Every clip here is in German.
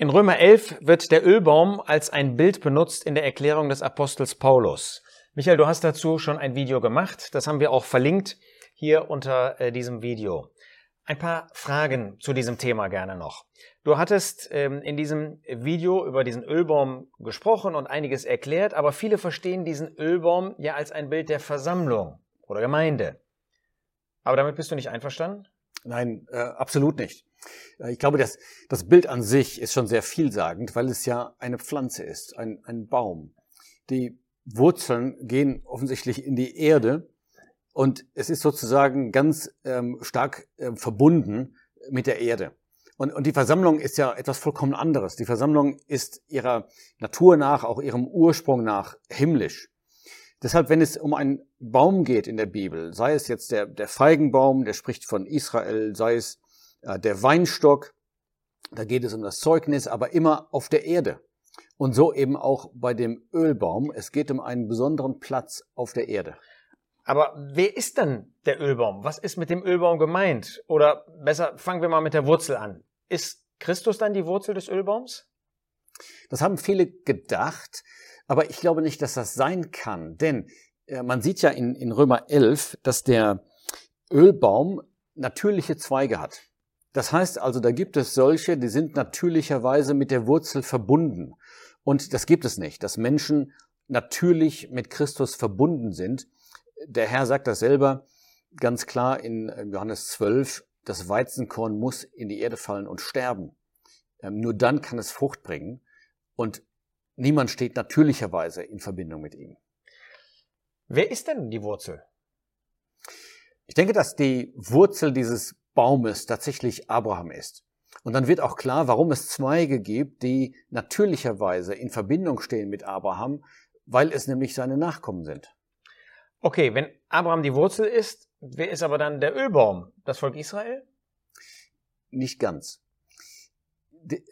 In Römer 11 wird der Ölbaum als ein Bild benutzt in der Erklärung des Apostels Paulus. Michael, du hast dazu schon ein Video gemacht. Das haben wir auch verlinkt hier unter äh, diesem Video. Ein paar Fragen zu diesem Thema gerne noch. Du hattest ähm, in diesem Video über diesen Ölbaum gesprochen und einiges erklärt, aber viele verstehen diesen Ölbaum ja als ein Bild der Versammlung oder Gemeinde. Aber damit bist du nicht einverstanden? Nein, äh, absolut nicht. Äh, ich glaube, das, das Bild an sich ist schon sehr vielsagend, weil es ja eine Pflanze ist, ein, ein Baum. Die Wurzeln gehen offensichtlich in die Erde und es ist sozusagen ganz ähm, stark äh, verbunden mit der Erde. Und, und die Versammlung ist ja etwas vollkommen anderes. Die Versammlung ist ihrer Natur nach, auch ihrem Ursprung nach himmlisch. Deshalb, wenn es um einen Baum geht in der Bibel, sei es jetzt der, der Feigenbaum, der spricht von Israel, sei es der Weinstock, da geht es um das Zeugnis, aber immer auf der Erde. Und so eben auch bei dem Ölbaum. Es geht um einen besonderen Platz auf der Erde. Aber wer ist denn der Ölbaum? Was ist mit dem Ölbaum gemeint? Oder besser, fangen wir mal mit der Wurzel an. Ist Christus dann die Wurzel des Ölbaums? Das haben viele gedacht, aber ich glaube nicht, dass das sein kann. Denn äh, man sieht ja in, in Römer 11, dass der Ölbaum natürliche Zweige hat. Das heißt also, da gibt es solche, die sind natürlicherweise mit der Wurzel verbunden. Und das gibt es nicht, dass Menschen natürlich mit Christus verbunden sind. Der Herr sagt das selber ganz klar in Johannes 12, das Weizenkorn muss in die Erde fallen und sterben. Ähm, nur dann kann es Frucht bringen und niemand steht natürlicherweise in Verbindung mit ihm. Wer ist denn die Wurzel? Ich denke, dass die Wurzel dieses Baumes tatsächlich Abraham ist. Und dann wird auch klar, warum es Zweige gibt, die natürlicherweise in Verbindung stehen mit Abraham, weil es nämlich seine Nachkommen sind. Okay, wenn Abraham die Wurzel ist, wer ist aber dann der Ölbaum? Das Volk Israel? Nicht ganz.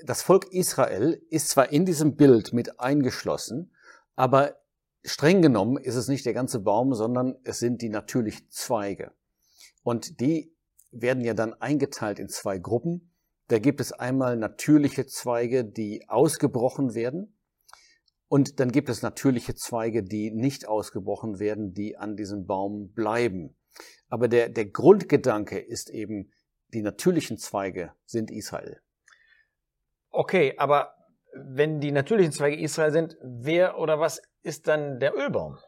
Das Volk Israel ist zwar in diesem Bild mit eingeschlossen, aber streng genommen ist es nicht der ganze Baum, sondern es sind die natürlichen Zweige. Und die werden ja dann eingeteilt in zwei Gruppen. Da gibt es einmal natürliche Zweige, die ausgebrochen werden. Und dann gibt es natürliche Zweige, die nicht ausgebrochen werden, die an diesem Baum bleiben. Aber der, der Grundgedanke ist eben, die natürlichen Zweige sind Israel. Okay, aber wenn die natürlichen Zweige Israel sind, wer oder was ist dann der Ölbaum?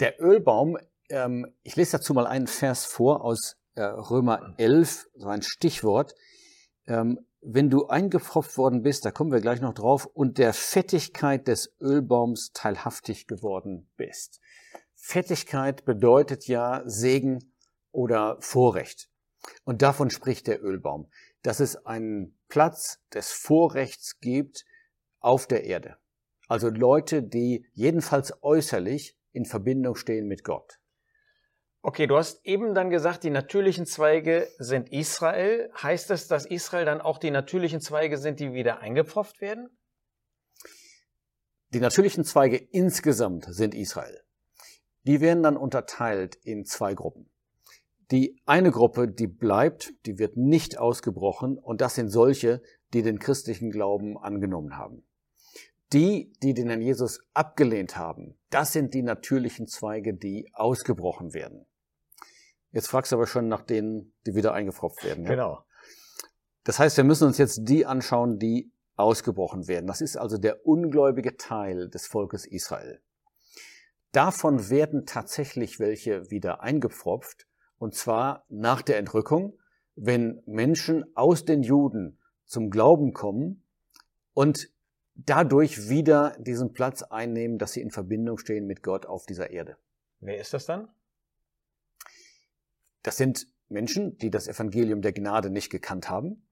Der Ölbaum, ähm, ich lese dazu mal einen Vers vor aus äh, Römer 11, so ein Stichwort. Ähm, wenn du eingepfropft worden bist, da kommen wir gleich noch drauf, und der Fettigkeit des Ölbaums teilhaftig geworden bist. Fettigkeit bedeutet ja Segen oder Vorrecht. Und davon spricht der Ölbaum, dass es einen Platz des Vorrechts gibt auf der Erde. Also Leute, die jedenfalls äußerlich in Verbindung stehen mit Gott. Okay, du hast eben dann gesagt, die natürlichen Zweige sind Israel. Heißt das, dass Israel dann auch die natürlichen Zweige sind, die wieder eingepfropft werden? Die natürlichen Zweige insgesamt sind Israel. Die werden dann unterteilt in zwei Gruppen. Die eine Gruppe, die bleibt, die wird nicht ausgebrochen und das sind solche, die den christlichen Glauben angenommen haben. Die, die den Herrn Jesus abgelehnt haben, das sind die natürlichen Zweige, die ausgebrochen werden. Jetzt fragst du aber schon nach denen, die wieder eingefropft werden. Ja? Genau. Das heißt, wir müssen uns jetzt die anschauen, die ausgebrochen werden. Das ist also der ungläubige Teil des Volkes Israel. Davon werden tatsächlich welche wieder eingepfropft, und zwar nach der Entrückung, wenn Menschen aus den Juden zum Glauben kommen und dadurch wieder diesen Platz einnehmen, dass sie in Verbindung stehen mit Gott auf dieser Erde. Wer ist das dann? Das sind Menschen, die das Evangelium der Gnade nicht gekannt haben,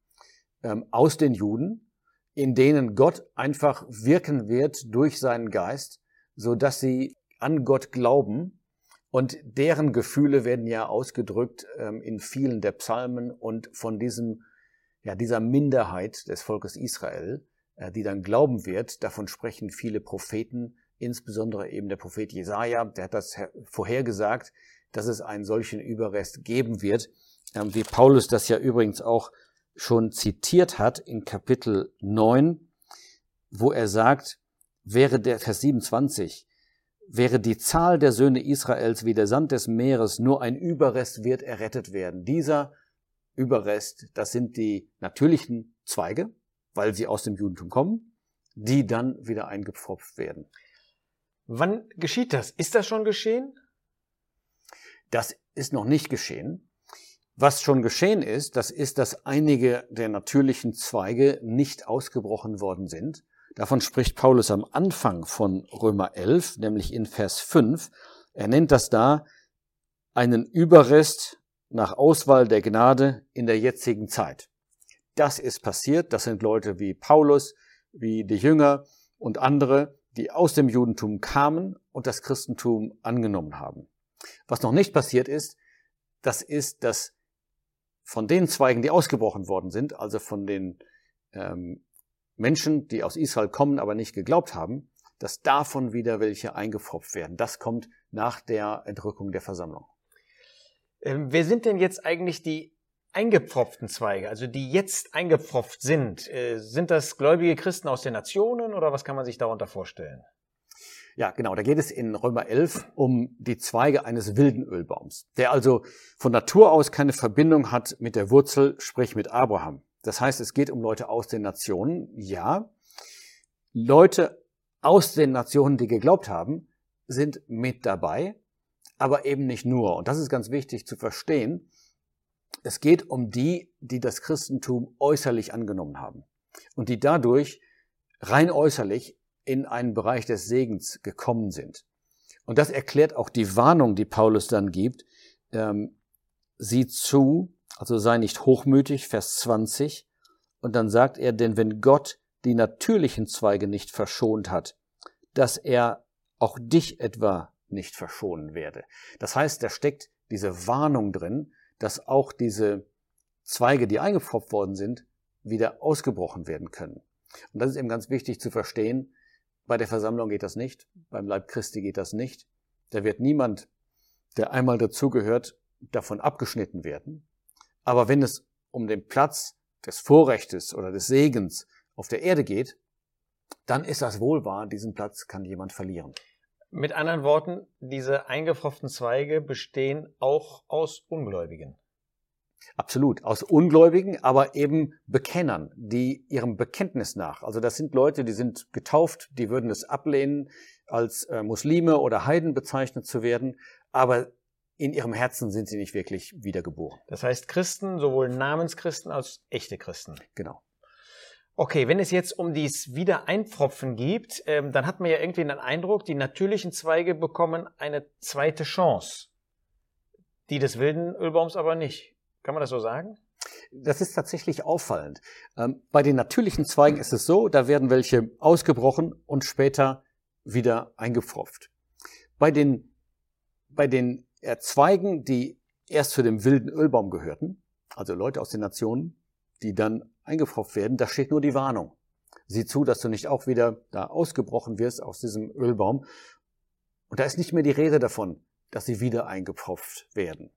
ähm, aus den Juden, in denen Gott einfach wirken wird durch seinen Geist, so dass sie an Gott glauben. Und deren Gefühle werden ja ausgedrückt ähm, in vielen der Psalmen und von diesem, ja, dieser Minderheit des Volkes Israel, äh, die dann glauben wird, davon sprechen viele Propheten, insbesondere eben der Prophet Jesaja, der hat das vorhergesagt, dass es einen solchen Überrest geben wird, ähm, wie Paulus das ja übrigens auch schon zitiert hat in Kapitel 9, wo er sagt, wäre der Vers 27, wäre die Zahl der Söhne Israels wie der Sand des Meeres, nur ein Überrest wird errettet werden. Dieser Überrest, das sind die natürlichen Zweige, weil sie aus dem Judentum kommen, die dann wieder eingepfropft werden. Wann geschieht das? Ist das schon geschehen? Das ist noch nicht geschehen. Was schon geschehen ist, das ist, dass einige der natürlichen Zweige nicht ausgebrochen worden sind. Davon spricht Paulus am Anfang von Römer 11, nämlich in Vers 5. Er nennt das da einen Überrest nach Auswahl der Gnade in der jetzigen Zeit. Das ist passiert. Das sind Leute wie Paulus, wie die Jünger und andere, die aus dem Judentum kamen und das Christentum angenommen haben. Was noch nicht passiert ist, das ist, dass von den Zweigen, die ausgebrochen worden sind, also von den ähm, Menschen, die aus Israel kommen, aber nicht geglaubt haben, dass davon wieder welche eingepfropft werden. Das kommt nach der Entrückung der Versammlung. Ähm, wer sind denn jetzt eigentlich die eingepfropften Zweige, also die jetzt eingepfropft sind? Äh, sind das gläubige Christen aus den Nationen oder was kann man sich darunter vorstellen? Ja, genau. Da geht es in Römer 11 um die Zweige eines wilden Ölbaums, der also von Natur aus keine Verbindung hat mit der Wurzel, sprich mit Abraham. Das heißt, es geht um Leute aus den Nationen, ja. Leute aus den Nationen, die geglaubt haben, sind mit dabei, aber eben nicht nur. Und das ist ganz wichtig zu verstehen. Es geht um die, die das Christentum äußerlich angenommen haben und die dadurch rein äußerlich in einen Bereich des Segens gekommen sind. Und das erklärt auch die Warnung, die Paulus dann gibt. Ähm, sieh zu, also sei nicht hochmütig, Vers 20. Und dann sagt er, denn wenn Gott die natürlichen Zweige nicht verschont hat, dass er auch dich etwa nicht verschonen werde. Das heißt, da steckt diese Warnung drin, dass auch diese Zweige, die eingepfropft worden sind, wieder ausgebrochen werden können. Und das ist eben ganz wichtig zu verstehen, bei der Versammlung geht das nicht, beim Leib Christi geht das nicht. Da wird niemand, der einmal dazugehört, davon abgeschnitten werden. Aber wenn es um den Platz des Vorrechtes oder des Segens auf der Erde geht, dann ist das wohl wahr, diesen Platz kann jemand verlieren. Mit anderen Worten, diese eingefrofften Zweige bestehen auch aus Ungläubigen. Absolut, aus Ungläubigen, aber eben Bekennern, die ihrem Bekenntnis nach, also das sind Leute, die sind getauft, die würden es ablehnen, als äh, Muslime oder Heiden bezeichnet zu werden, aber in ihrem Herzen sind sie nicht wirklich wiedergeboren. Das heißt Christen, sowohl Namenschristen als echte Christen. Genau. Okay, wenn es jetzt um dies Wiedereinpfropfen geht, ähm, dann hat man ja irgendwie den Eindruck, die natürlichen Zweige bekommen eine zweite Chance. Die des wilden Ölbaums aber nicht. Kann man das so sagen? Das ist tatsächlich auffallend. Ähm, bei den natürlichen Zweigen ist es so, da werden welche ausgebrochen und später wieder eingepfropft. Bei den, bei den Zweigen, die erst zu dem wilden Ölbaum gehörten, also Leute aus den Nationen, die dann eingepfropft werden, da steht nur die Warnung. Sieh zu, dass du nicht auch wieder da ausgebrochen wirst aus diesem Ölbaum. Und da ist nicht mehr die Rede davon, dass sie wieder eingepfropft werden.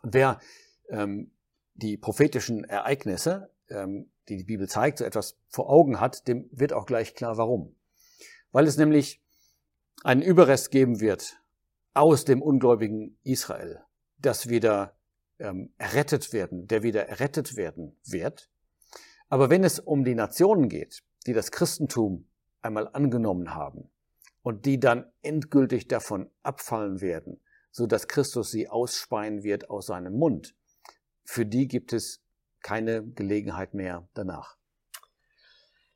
Und wer ähm, die prophetischen Ereignisse, ähm, die die Bibel zeigt, so etwas vor Augen hat, dem wird auch gleich klar, warum. Weil es nämlich einen Überrest geben wird aus dem ungläubigen Israel, das wieder ähm, errettet werden, der wieder errettet werden wird. Aber wenn es um die Nationen geht, die das Christentum einmal angenommen haben und die dann endgültig davon abfallen werden, so dass Christus sie ausspeien wird aus seinem Mund, für die gibt es keine Gelegenheit mehr danach.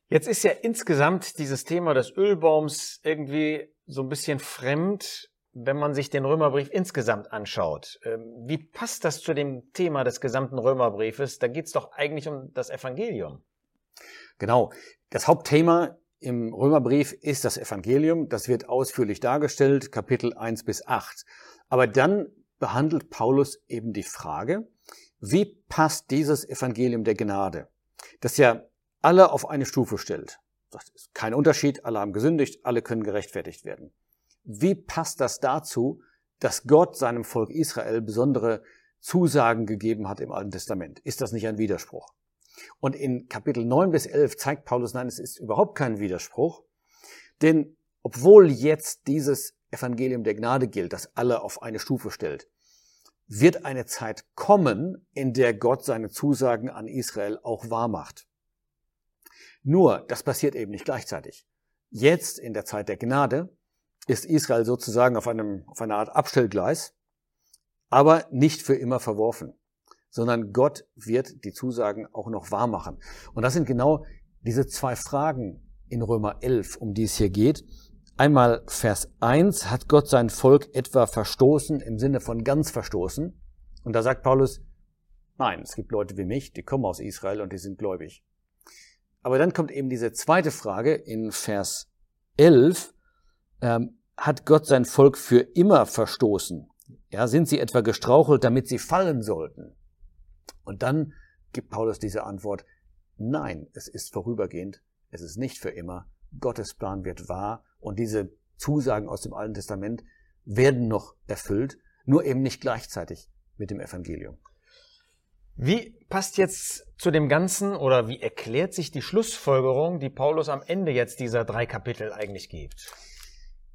Jetzt ist ja insgesamt dieses Thema des Ölbaums irgendwie so ein bisschen fremd, wenn man sich den Römerbrief insgesamt anschaut. Ähm, wie passt das zu dem Thema des gesamten Römerbriefes? Da geht es doch eigentlich um das Evangelium. Genau. Das Hauptthema im Römerbrief ist das Evangelium. Das wird ausführlich dargestellt, Kapitel 1 bis 8. Aber dann behandelt Paulus eben die Frage, wie passt dieses Evangelium der Gnade, das ja alle auf eine Stufe stellt? Das ist kein Unterschied, alle haben gesündigt, alle können gerechtfertigt werden. Wie passt das dazu, dass Gott seinem Volk Israel besondere Zusagen gegeben hat im Alten Testament? Ist das nicht ein Widerspruch? Und in Kapitel 9 bis 11 zeigt Paulus, nein, es ist überhaupt kein Widerspruch. Denn obwohl jetzt dieses Evangelium der Gnade gilt, das alle auf eine Stufe stellt, wird eine Zeit kommen, in der Gott seine Zusagen an Israel auch wahrmacht. Nur, das passiert eben nicht gleichzeitig. Jetzt, in der Zeit der Gnade, ist Israel sozusagen auf einem, auf einer Art Abstellgleis, aber nicht für immer verworfen, sondern Gott wird die Zusagen auch noch wahrmachen. Und das sind genau diese zwei Fragen in Römer 11, um die es hier geht. Einmal Vers 1, hat Gott sein Volk etwa verstoßen im Sinne von ganz verstoßen? Und da sagt Paulus, nein, es gibt Leute wie mich, die kommen aus Israel und die sind gläubig. Aber dann kommt eben diese zweite Frage in Vers 11, ähm, hat Gott sein Volk für immer verstoßen? Ja, sind sie etwa gestrauchelt, damit sie fallen sollten? Und dann gibt Paulus diese Antwort, nein, es ist vorübergehend, es ist nicht für immer, Gottes Plan wird wahr und diese Zusagen aus dem Alten Testament werden noch erfüllt, nur eben nicht gleichzeitig mit dem Evangelium. Wie passt jetzt zu dem Ganzen oder wie erklärt sich die Schlussfolgerung, die Paulus am Ende jetzt dieser drei Kapitel eigentlich gibt?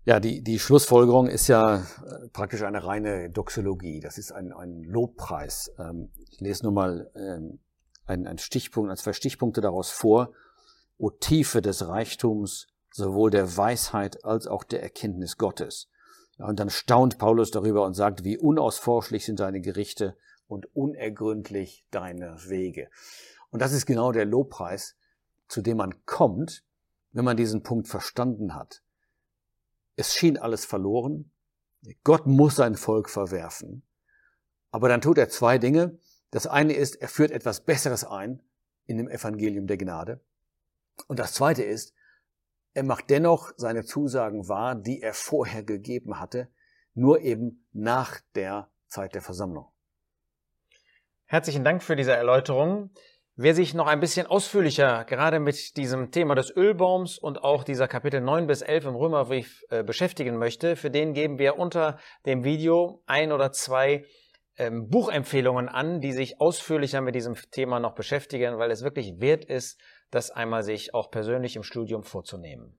Ja, die, die Schlussfolgerung ist ja äh, praktisch eine reine Doxologie. Das ist ein, ein Lobpreis. Ähm, ich lese nur mal ähm, einen, einen Stichpunkt, ein, zwei Stichpunkte daraus vor. O Tiefe des Reichtums, sowohl der Weisheit als auch der Erkenntnis Gottes. Und dann staunt Paulus darüber und sagt, wie unausforschlich sind deine Gerichte und unergründlich deine Wege. Und das ist genau der Lobpreis, zu dem man kommt, wenn man diesen Punkt verstanden hat. Es schien alles verloren. Gott muss sein Volk verwerfen. Aber dann tut er zwei Dinge. Das eine ist, er führt etwas Besseres ein in dem Evangelium der Gnade. Und das zweite ist, er macht dennoch seine Zusagen wahr, die er vorher gegeben hatte, nur eben nach der Zeit der Versammlung. Herzlichen Dank für diese Erläuterung. Wer sich noch ein bisschen ausführlicher gerade mit diesem Thema des Ölbaums und auch dieser Kapitel 9 bis 11 im Römerbrief äh, beschäftigen möchte, für den geben wir unter dem Video ein oder zwei ähm, Buchempfehlungen an, die sich ausführlicher mit diesem Thema noch beschäftigen, weil es wirklich wert ist, das einmal sich auch persönlich im Studium vorzunehmen.